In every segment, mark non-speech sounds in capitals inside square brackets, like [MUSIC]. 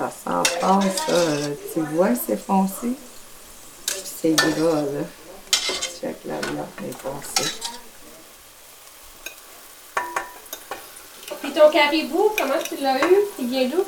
Ça sent fort, ça. là. Tu vois, c'est foncé. Puis c'est gras, là. Check la viande est foncée. Puis ton caribou, comment tu l'as eu? Il vient d'où?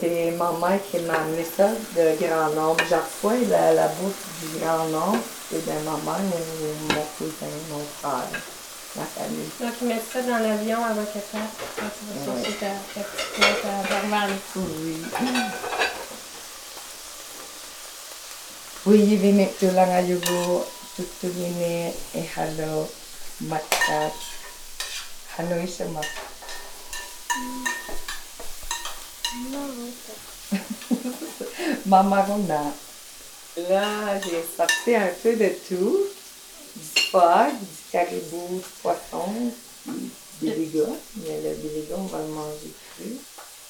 C'est ma mère qui m'a amené ça de Grand Nord. Je reçois la, la bouffe du Grand Nord. C'est de ma mère mon cousin, mon frère, famille. Donc, tu mets ça dans l'avion avant qu'elle parte. Quand tu vas chercher ta, petite plate à Dorval. Oui. Oui, vi mycket långa jugo, tutulini, e halo, matat. Halo. Maman Rona. Là, j'ai sorti un peu de tout. Du caribou, poisson, du biliga. Mais le biliga, on va le manger cru.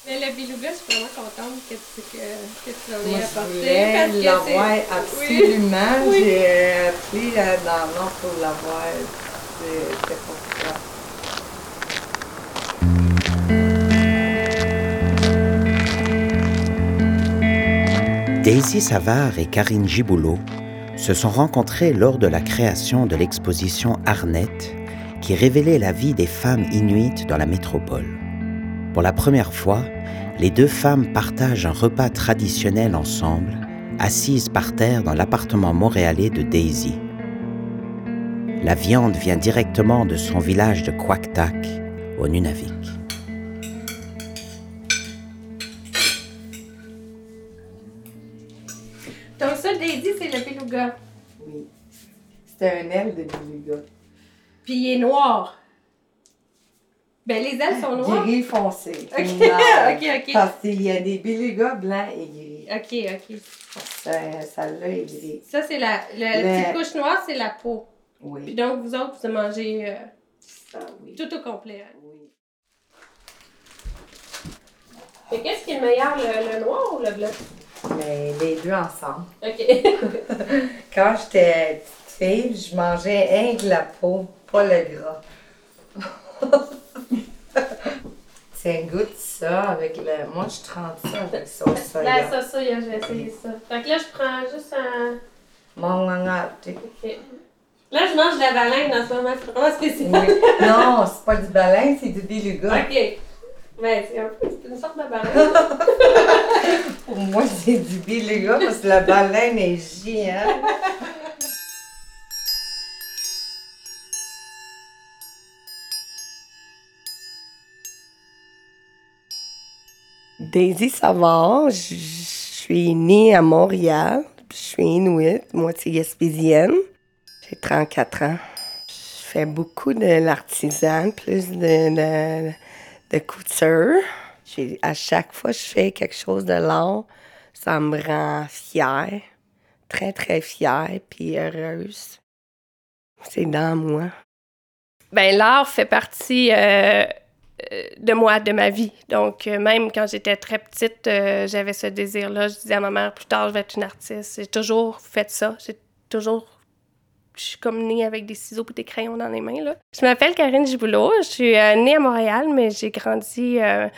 Mais le beluga, je suis vraiment contente que tu, que, que tu aies je apporté. voulais parce que l'avoir absolument. Oui. J'ai appris euh, dans Nord pour l'avoir. C'est c'est pour ça. Daisy Savard et Karine Giboulot se sont rencontrées lors de la création de l'exposition Arnett, qui révélait la vie des femmes inuites dans la métropole. Pour la première fois, les deux femmes partagent un repas traditionnel ensemble, assises par terre dans l'appartement montréalais de Daisy. La viande vient directement de son village de Quactac, au Nunavik. Oui. C'était un aile de beluga. Puis il est noir. Ben, les ailes sont noires. Gris foncé. Ok, [LAUGHS] ok, ok. Parce qu'il y a des belugas blancs et gris. Ok, ok. Ça, Celle-là est gris. Ça, c'est la, la Le- petite couche noire, c'est la peau. Puis Oui. donc, vous autres, vous mangez euh, Ça, oui. tout au complet. hein. Oui. Mais qu'est-ce qui est le meilleur, le, le noir ou le blanc? Mais les deux ensemble. Ok. [LAUGHS] Quand j'étais petite fille, je mangeais rien que la peau, pas le gras. [LAUGHS] Tiens, goûte ça avec le. Moi, je trempe ça avec sauce soya. ça, ça, je vais essayer ça. Fait que là, je prends juste un. Mon Ok. Là, je mange de la baleine en ce moment. C'est vraiment spécial. Oui. Non, c'est pas du baleine, c'est du beluga. Ok. Ben, c'est un peu une sorte de baleine. [LAUGHS] Pour moi, c'est du beluga parce que la baleine est géante. Daisy Savard, je je suis née à Montréal. Je suis inuit, moitié gaspésienne. J'ai 34 ans. Je fais beaucoup de l'artisan, plus de, de, de couture. À chaque fois que je fais quelque chose de l'art, ça me rend fière. Très, très fière puis heureuse. C'est dans moi. Ben, l'art fait partie euh, euh, de moi, de ma vie. Donc, euh, même quand j'étais très petite, j'avais ce désir-là. Je disais à ma mère, plus tard, je vais être une artiste. J'ai toujours fait ça. J'ai toujours. Je suis comme née avec des ciseaux et des crayons dans les mains. Là. Je m'appelle Karine Giboulot. Je suis euh, née à Montréal, mais j'ai grandi euh,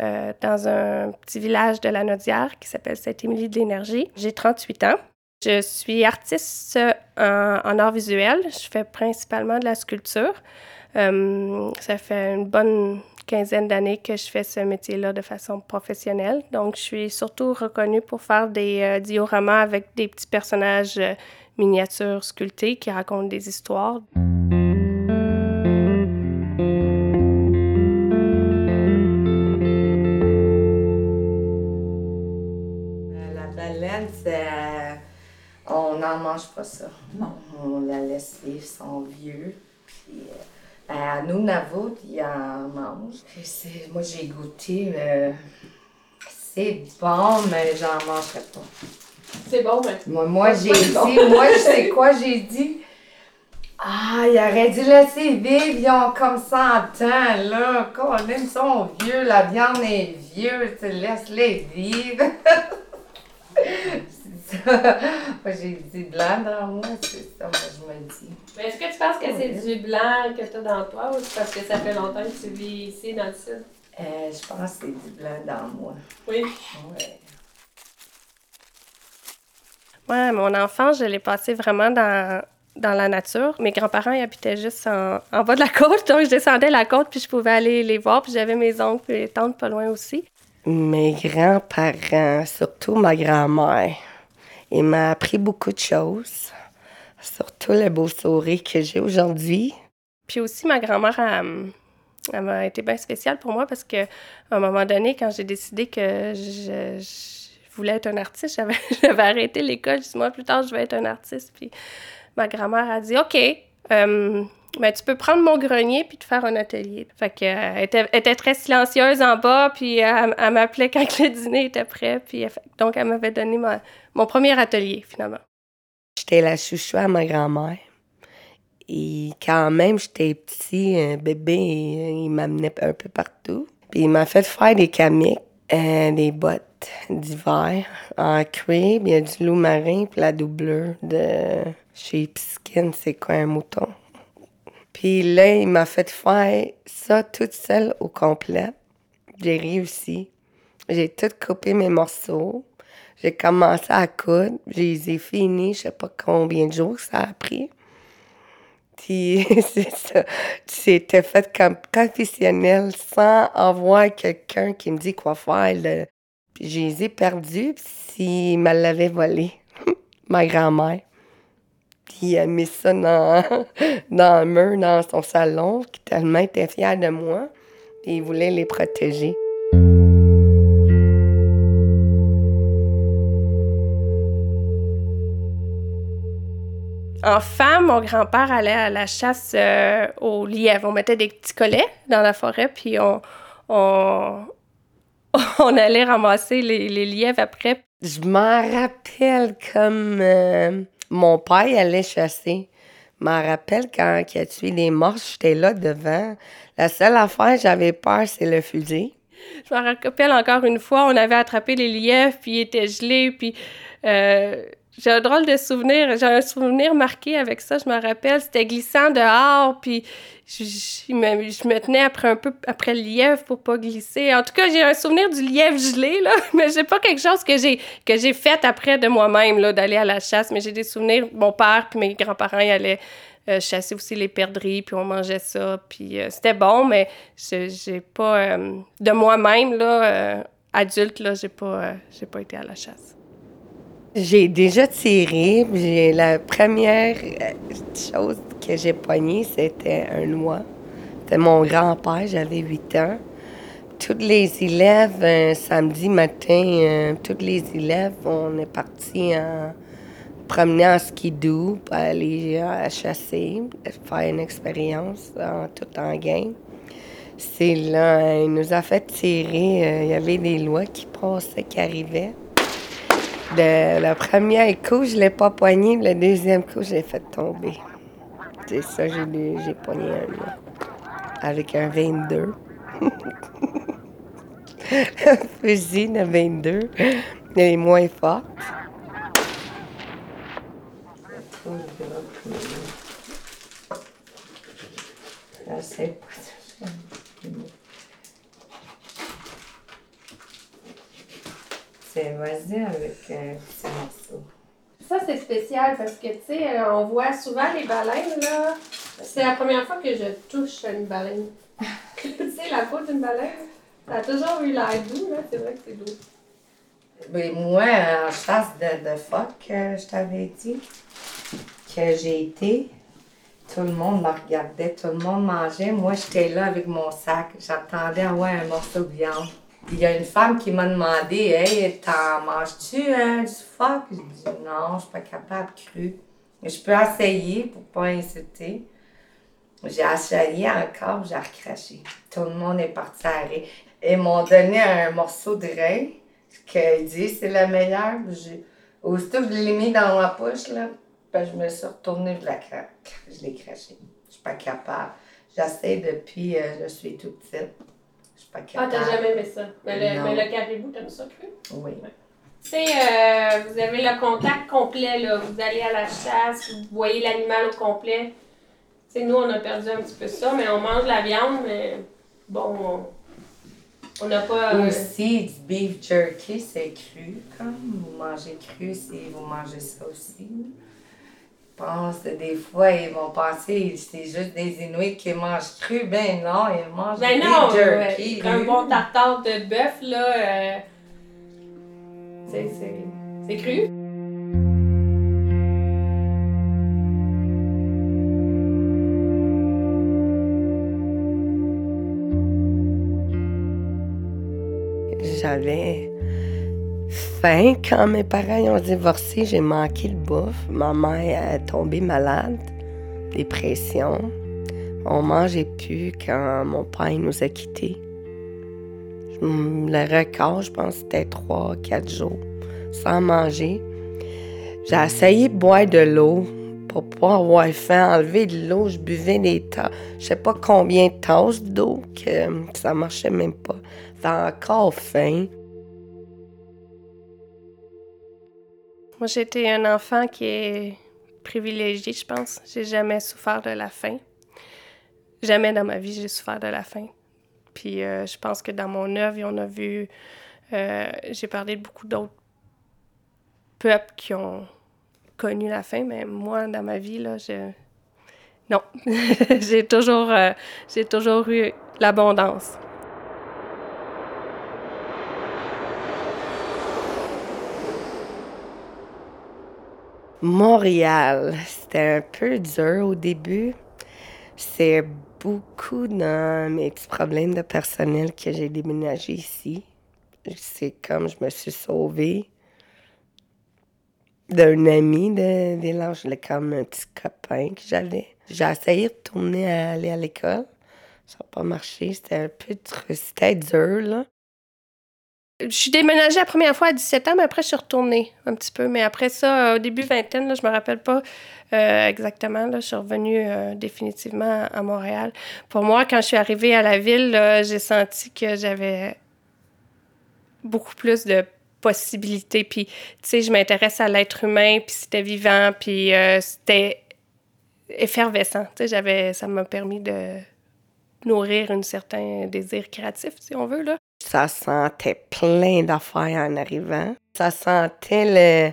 euh, dans un petit village de la Nodière qui s'appelle Sainte-Émilie de l'Énergie. J'ai 38 ans. Je suis artiste en, art visuel. Je fais principalement de la sculpture. Ça fait une bonne quinzaine d'années que je fais ce métier-là de façon professionnelle. Donc, je suis surtout reconnue pour faire des dioramas avec des petits personnages miniatures sculptés qui racontent des histoires. Euh, La baleine, c'est. euh, On n'en mange pas ça. Non. On la laisse vivre son vieux. Puis, euh, ben, à nous, Navut, ils en mangent. Puis Moi, j'ai goûté. euh, C'est bon, mais j'en mangerai pas. C'est bon, mais... Moi, moi j'ai dit, bon. moi, je sais [LAUGHS] quoi, j'ai dit. Ah, il aurait dû laisser vivre, ils ont comme 100 ans, là. Colin, ils sont vieux, la viande est vieux, tu laisse-les vivre. [LAUGHS] C'est ça. Moi, j'ai dit blanc dans moi, c'est ça, moi, je me dis. Mais est-ce que tu penses que c'est du blanc que tu as dans toi ou c'est parce que ça fait longtemps que tu vis ici dans le sud? Euh, je pense que c'est du blanc dans moi. Oui. Ouais. Ouais, mon enfance, je l'ai passé vraiment dans, dans la nature. Mes grands-parents ils habitaient juste en, en bas de la [LAUGHS] côte, donc je descendais la côte, puis je pouvais aller les voir, puis j'avais mes oncles et tantes pas loin aussi. Mes grands-parents, surtout ma grand-mère, il m'a appris beaucoup de choses, surtout le beau sourire que j'ai aujourd'hui. Puis aussi, ma grand-mère, elle, été bien spéciale pour moi parce que à un moment donné, quand j'ai décidé que je, je voulais être un artiste, [LAUGHS] j'avais, arrêté l'école. Six mois plus tard, je vais être un artiste. Puis ma grand-mère a dit OK, euh, ben, tu peux prendre mon grenier puis te faire un atelier. Fait que, euh, elle était, très silencieuse en bas, puis elle, elle m'appelait quand le dîner était prêt. Puis donc, elle m'avait donné mon premier atelier, finalement. J'étais la chouchou à ma grand-mère. Et quand même, j'étais petit, un bébé, euh, il m'amenait un peu partout. Puis il m'a fait faire des camiques, euh, des bottes d'hiver en cuir, il y a du loup marin, puis la doublure de chez Skin, c'est quoi un mouton. Puis là, il m'a fait faire ça toute seule au complet. J'ai réussi. J'ai tout coupé mes morceaux. J'ai commencé à coudre. Je les ai finis, je sais pas combien de jours ça a pris. Puis. [LAUGHS] C'était fait comme professionnel sans avoir quelqu'un qui me dit quoi faire. là. Puis je les ai perdus s'il me l'avait volé. [LAUGHS] Ma grand-mère. Puis elle a mis ça dans, [LAUGHS] dans le mur, dans son salon, qui tellement était fière de moi. Et il voulait les protéger. Enfant, mon grand-père allait à la chasse euh, aux lièvres. On mettait des petits collets dans la forêt, puis on, on, [LAUGHS] on allait ramasser les, les lièvres après. Je m'en rappelle comme euh, mon père allait chasser. Je m'en rappelle quand il a tué des morses, j'étais là devant. La seule affaire j'avais peur, c'est le fusil. Je me rappelle encore une fois, on avait attrapé les lièvres, puis ils étaient gelés, puis euh, j'ai un drôle de souvenir. J'ai un souvenir marqué avec ça, je me rappelle. C'était glissant dehors, puis je, je me, je me tenais après un peu après le lièvre pour pas glisser. En tout cas, j'ai un souvenir du lièvre gelé, là, [LAUGHS] mais j'ai pas quelque chose que j'ai que j'ai fait après de moi-même, là, d'aller à la chasse, mais j'ai des souvenirs. Mon père puis mes grands-parents, ils allaient euh, chasser aussi les perdrix, puis on mangeait ça, puis euh, c'était bon, mais j'ai pas... euh, de moi-même, là, adulte, là, j'ai pas, j'ai pas été à la chasse. J'ai déjà tiré. J'ai la première euh, chose que j'ai poignée, c'était un noix. C'était mon grand-père, j'avais 8 ans. Toutes les élèves, samedi matin, euh, toutes les élèves, on est partis en promener en skidoo pour aller euh, chasser, faire une expérience en tout en game. C'est là, il nous a fait tirer. euh, Il y avait des lois qui passaient, qui arrivaient. Le, le premier coup, je l'ai pas poigné. Le deuxième coup, je l'ai fait tomber. C'est ça, j'ai poigné un là. Avec un 22. [LAUGHS] un fusil de 22. Elle est moins forte pas. C'est vas-y avec un petit morceau. Ça, c'est spécial parce que, tu sais, euh, on voit souvent les baleines, là. C'est la première fois que je touche à une baleine. [LAUGHS] tu sais, la peau d'une baleine, ça a toujours eu l'air doux, là. C'est vrai que c'est doux. Mais moi, en chasse de, de phoque, euh, je t'avais dit que j'ai été. Tout le monde me regardait, tout le monde mangeait. Moi, j'étais là avec mon sac. J'attendais avoir un morceau de viande. Il y a une femme qui m'a demandé Hey, t'en manges-tu hein, du phoque Je dis Non, je suis pas capable cru. Je peux essayer pour pas insulter. J'ai essayé encore, j'ai recraché. Tout le monde est parti à rire. Ils m'ont donné un morceau de rein qu'il dit c'est le meilleur. J'ai- Aussitôt que je l'ai mis dans ma poche, là, ben, je me suis retournée, je, la cra- je l'ai craché. Je suis pas capable. J'essaie depuis, euh, je suis toute petite. Je suis pas Ah, capable. t'as jamais aimé ça. Mais le, mais le caribou, t'aimes ça cru? Oui. Tu sais, euh, vous avez le contact complet, là. Vous allez à la chasse, vous voyez l'animal au complet. Tu sais, nous, on a perdu un petit peu ça, mais on mange la viande, mais bon, on, n'a pas. euh, Aussi, du beef jerky, c'est cru. Comme vous mangez cru, c'est vous mangez ça aussi. Je pense que des fois, ils vont penser que c'est juste des Inuits qui mangent cru. Ben non, ils mangent Ben du non, jerky. ouais, un bon tartare de bœuf, là, euh, c'est, c'est, c'est cru. J'avais faim quand mes parents ont divorcé. J'ai manqué le bouffe. Ma mère est tombée malade, dépression. On mangeait plus quand mon père nous a quittés. Le record, je pense, c'était trois, quatre jours sans manger. J'ai essayé de boire de l'eau pour pas avoir faim, enlever de l'eau. Je buvais des tasses. Je sais pas combien de tasses d'eau que ça marchait même pas. J'avais encore faim. Moi, j'ai été un enfant qui est privilégié, je pense. J'ai jamais souffert de la faim. Jamais dans ma vie, j'ai souffert de la faim. Puis euh, je pense que dans mon œuvre, on a vu... euh, j'ai parlé de beaucoup d'autres peuples qui ont connu la faim, mais moi, dans ma vie, là, je... Non. [LAUGHS] j'ai toujours, euh, j'ai toujours eu l'abondance. Montréal, c'était un peu dur au début. C'est beaucoup dans mes petits problèmes de personnel que j'ai déménagé ici. C'est comme je me suis sauvée d'un ami de village, là, comme un petit copain que j'avais. J'ai essayé de tourner à aller à l'école. Ça n'a pas marché. C'était un peu c'était dur. Je suis déménagée la première fois à 17 ans, mais après, je suis retournée un petit peu. Mais après ça, au début vingtaine, là, je me rappelle pas euh, exactement. Là, je suis revenue euh, définitivement à Montréal. Pour moi, quand je suis arrivée à la ville, j'ai senti que j'avais beaucoup plus de possibilités. Puis, tu sais, je m'intéresse à l'être humain, puis c'était vivant, puis euh, c'était effervescent. Tu sais, ça m'a permis de nourrir un certain désir créatif, si on veut, là. Ça sentait plein d'affaires en arrivant. Ça sentait le,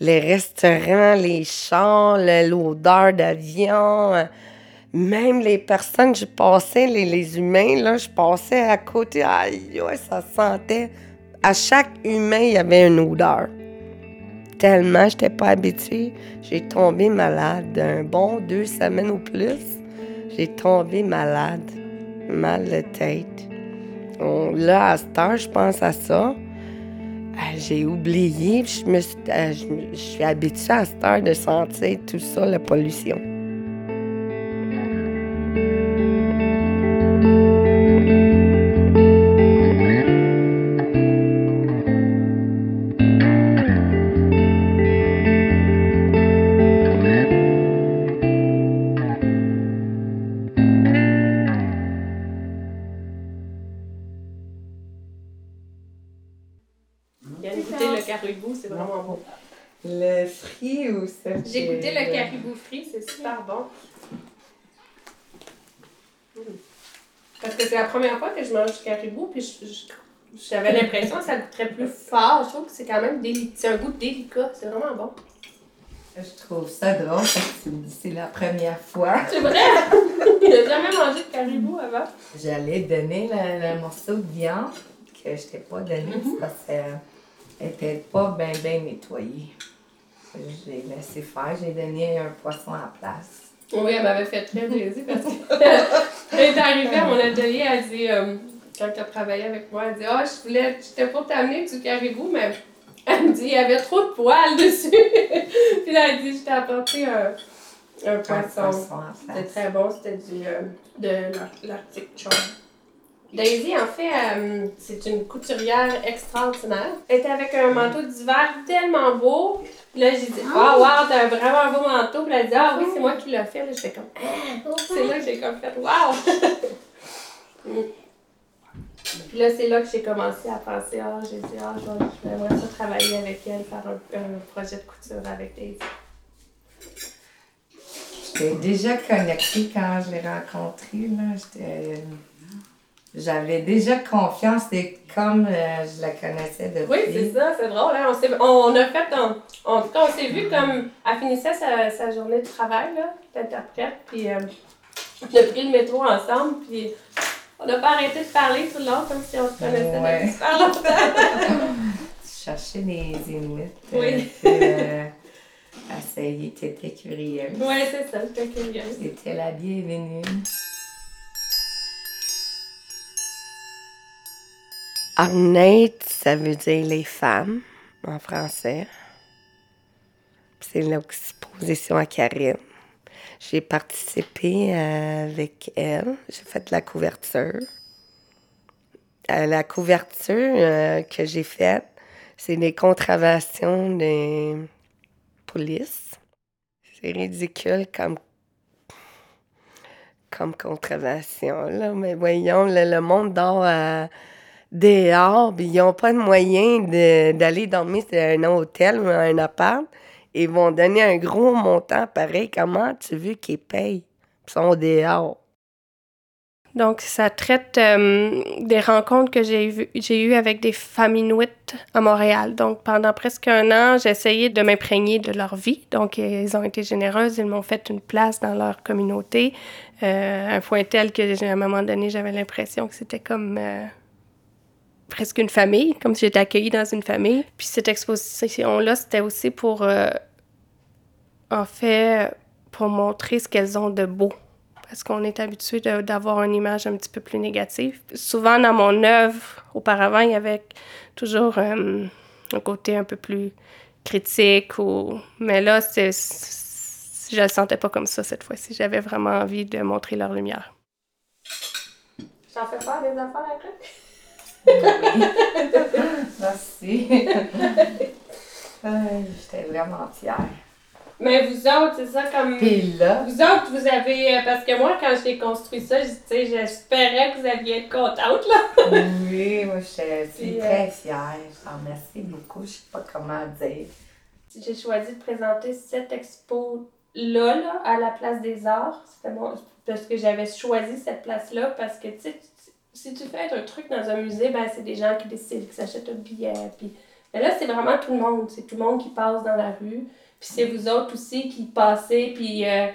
les restaurants, les chars, l'odeur d'avion. Même les personnes je passais, les, les humains, là, je passais à côté. Aïe, ouais, ça sentait. À chaque humain, il y avait une odeur. Tellement, je n'étais pas habituée. J'ai tombé malade. Un bon deux semaines ou plus, j'ai tombé malade. Mal de tête. Là, à cette heure, je pense à ça. Ah, J'ai oublié, je suis, me- je suis habituée à cette heure de sentir tout ça, la pollution. Le caribou, c'est vraiment bon. Le frit ou ça? J'ai goûté le caribou frit, c'est super bon. Mm. Parce que c'est la première fois que je mange du caribou, puis je- je- j'avais l'impression que ça goûterait plus fort. Je trouve que c'est quand même délicat. C'est un goût délicat, c'est vraiment bon. Je trouve ça drôle parce que c'est la première fois. C'est vrai! [LAUGHS] Il n'a jamais mangé de caribou avant. J'allais donner le, le morceau de viande que je t'ai pas donné Mhm. parce qu'elle était pas bien bien nettoyée. J'ai laissé faire, j'ai donné un poisson à la place. Oui, elle m'avait fait très plaisir parce qu'elle [LAUGHS] est arrivée à mon atelier, elle dit, euh, quand elle travaillait avec moi, elle dit Ah, je voulais, j'étais pour t'amener du caribou, mais elle me dit, il y avait trop de poils dessus. [LAUGHS] Puis là, elle dit, je t'ai apporté un, un Un poisson. C'était très bon, c'était du, euh, de l'Ar- l'Arctic Charm. Daisy, en fait, euh, c'est une couturière extraordinaire. Elle était avec un manteau d'hiver tellement beau. Puis là, j'ai dit, ah, wow, t'as un vraiment beau manteau. Puis elle a dit, ah oui, c'est moi qui l'ai fait. Là, j'étais comme, ah, c'est là que j'ai comme fait, wow! [LAUGHS] Puis là, c'est là que j'ai commencé à penser, ah, j'ai dit, ah, je vais- ça travailler avec elle, faire un, un projet de couture avec Daisy. J'étais déjà connectée quand je l'ai rencontrée. là. J'étais j'avais déjà confiance, c'est comme euh, je la connaissais depuis. Oui, c'est ça, c'est drôle. Hein? On, on, a fait, en tout cas, on s'est vu comme, elle finissait sa, sa journée de travail, là, d'interprète, puis euh, on a pris le métro ensemble, puis on n'a pas arrêté de parler tout le long, comme si on se connaissait depuis super longtemps. [LAUGHS] cherchais des Inuits. Oui. Euh, essayer, t'étais curieuse. Oui, c'est ça, j'étais curieuse. C'était la bienvenue. Arnette, ça veut dire les femmes en français. C'est l'exposition à Karine. J'ai participé avec elle. J'ai fait la couverture. Euh, la couverture euh, que j'ai faite, c'est des contraventions des polices. C'est ridicule comme comme là. Mais voyons, le, monde dort à dehors, ils n'ont pas de moyen d'aller dormir dans un hôtel ou un appart. Ils vont donner un gros montant pareil. Comment tu veux qu'ils payent? Ils sont dehors. Donc, ça traite euh, des rencontres que j'ai eues avec des femmes inuites à Montréal. Donc, pendant presque un an, j'ai essayé de m'imprégner de leur vie. Donc, ils ont été généreuses, ils m'ont fait une place dans leur communauté, euh, un point tel que, à un moment donné, j'avais l'impression que c'était comme euh, presque une famille, comme si j'étais accueillie dans une famille. Puis cette exposition-là, c'était aussi pour, en fait, pour montrer ce qu'elles ont de beau parce qu'on est habitué d'avoir une image un petit peu plus négative. Souvent, dans mon œuvre, auparavant, il y avait toujours euh, un côté un peu plus critique. Mais là, c'est, je le sentais pas comme ça cette fois-ci. J'avais vraiment envie de montrer leur lumière. J'en fais pas des affaires après? [LAUGHS] Merci. J'étais vraiment fière. Mais vous autres, c'est ça comme. Puis là. Vous autres, vous avez. Euh, parce que moi, quand j'ai construit ça, j'espérais que vous alliez être contente, là. oui, moi, je suis très euh, fière. Je t'en remercie beaucoup. Je sais pas comment dire. J'ai choisi de présenter cette expo-là, là, à la place des arts. C'était bon, parce que j'avais choisi cette place-là parce que, tu sais, si tu fais un truc dans un musée, ben, c'est des gens qui décident, qui s'achètent un billet. Puis... Mais là, c'est vraiment tout le monde. C'est tout le monde qui passe dans la rue. Puis c'est vous autres aussi qui passez, puis euh,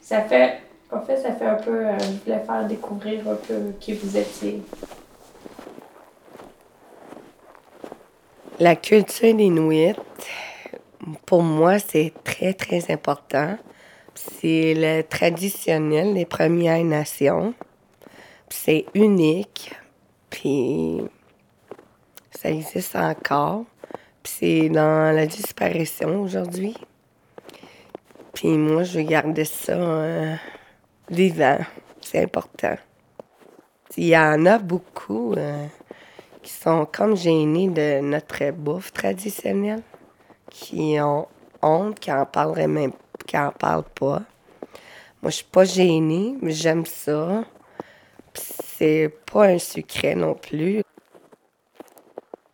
ça fait, en fait, ça fait un peu, euh, je voulais faire découvrir un peu qui vous étiez. La culture inuit, pour moi, c'est très, très important. C'est le traditionnel des Premières Nations. C'est unique. Puis ça existe encore. Puis c'est dans la disparition aujourd'hui. Puis moi, je vais garder ça euh, vivant. C'est important. Il y en a beaucoup euh, qui sont comme gênés de notre bouffe traditionnelle, qui ont honte, qui en parleraient même, qui en parlent pas. Moi, je suis pas gênée, mais j'aime ça. C'est pas un secret non plus.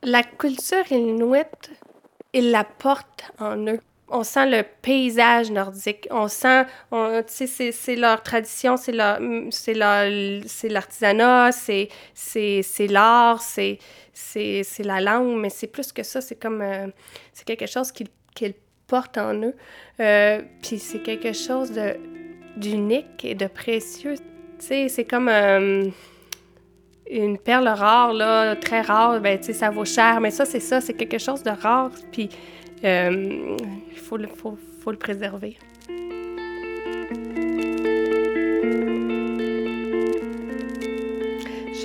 La culture inuite, ils la portent en eux. On sent le paysage nordique. On sent, tu sais, c'est leur tradition, c'est leur, c'est l'artisanat, c'est, c'est, l'art, c'est, c'est, la langue, mais c'est plus que ça. C'est comme, euh, c'est quelque chose qu'ils portent en eux. Euh, puis c'est quelque chose de, d'unique et de précieux. Tu sais, c'est comme... Euh, une perle rare, là, très rare, ben, tu sais, ça vaut cher. Mais ça, c'est ça, c'est quelque chose de rare. Puis, euh, il faut, le, faut le préserver.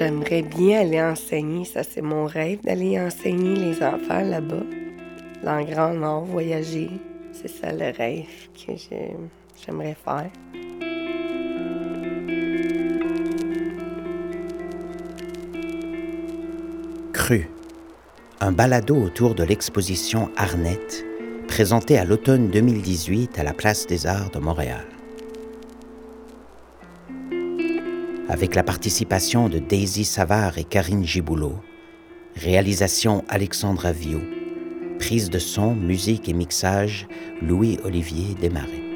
J'aimerais bien aller enseigner, ça c'est mon rêve, d'aller enseigner les enfants là-bas, dans le Grand Nord, voyager. C'est ça le rêve que j'aimerais faire. Un balado autour de l'exposition Arnette, présentée à l'automne 2018 à la Place des Arts de Montréal. Avec la participation de Daisy Savard et Karine Giboulot, réalisation Alexandra Viau, prise de son, musique et mixage Louis-Olivier Desmarais.